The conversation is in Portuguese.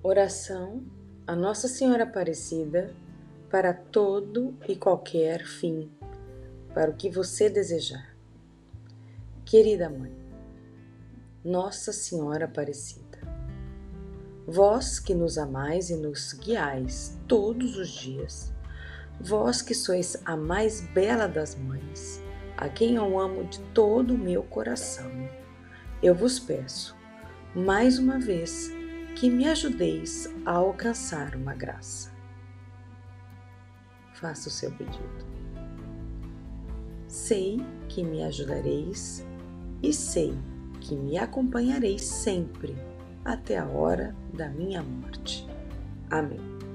Oração a Nossa Senhora Aparecida para todo e qualquer fim, para o que você desejar. Querida Mãe, Nossa Senhora Aparecida, vós que nos amais e nos guiais todos os dias, vós que sois a mais bela das mães, a quem eu amo de todo o meu coração, eu vos peço, mais uma vez, que me ajudeis a alcançar uma graça. Faça o seu pedido. Sei que me ajudareis e sei que me acompanhareis sempre até a hora da minha morte. Amém.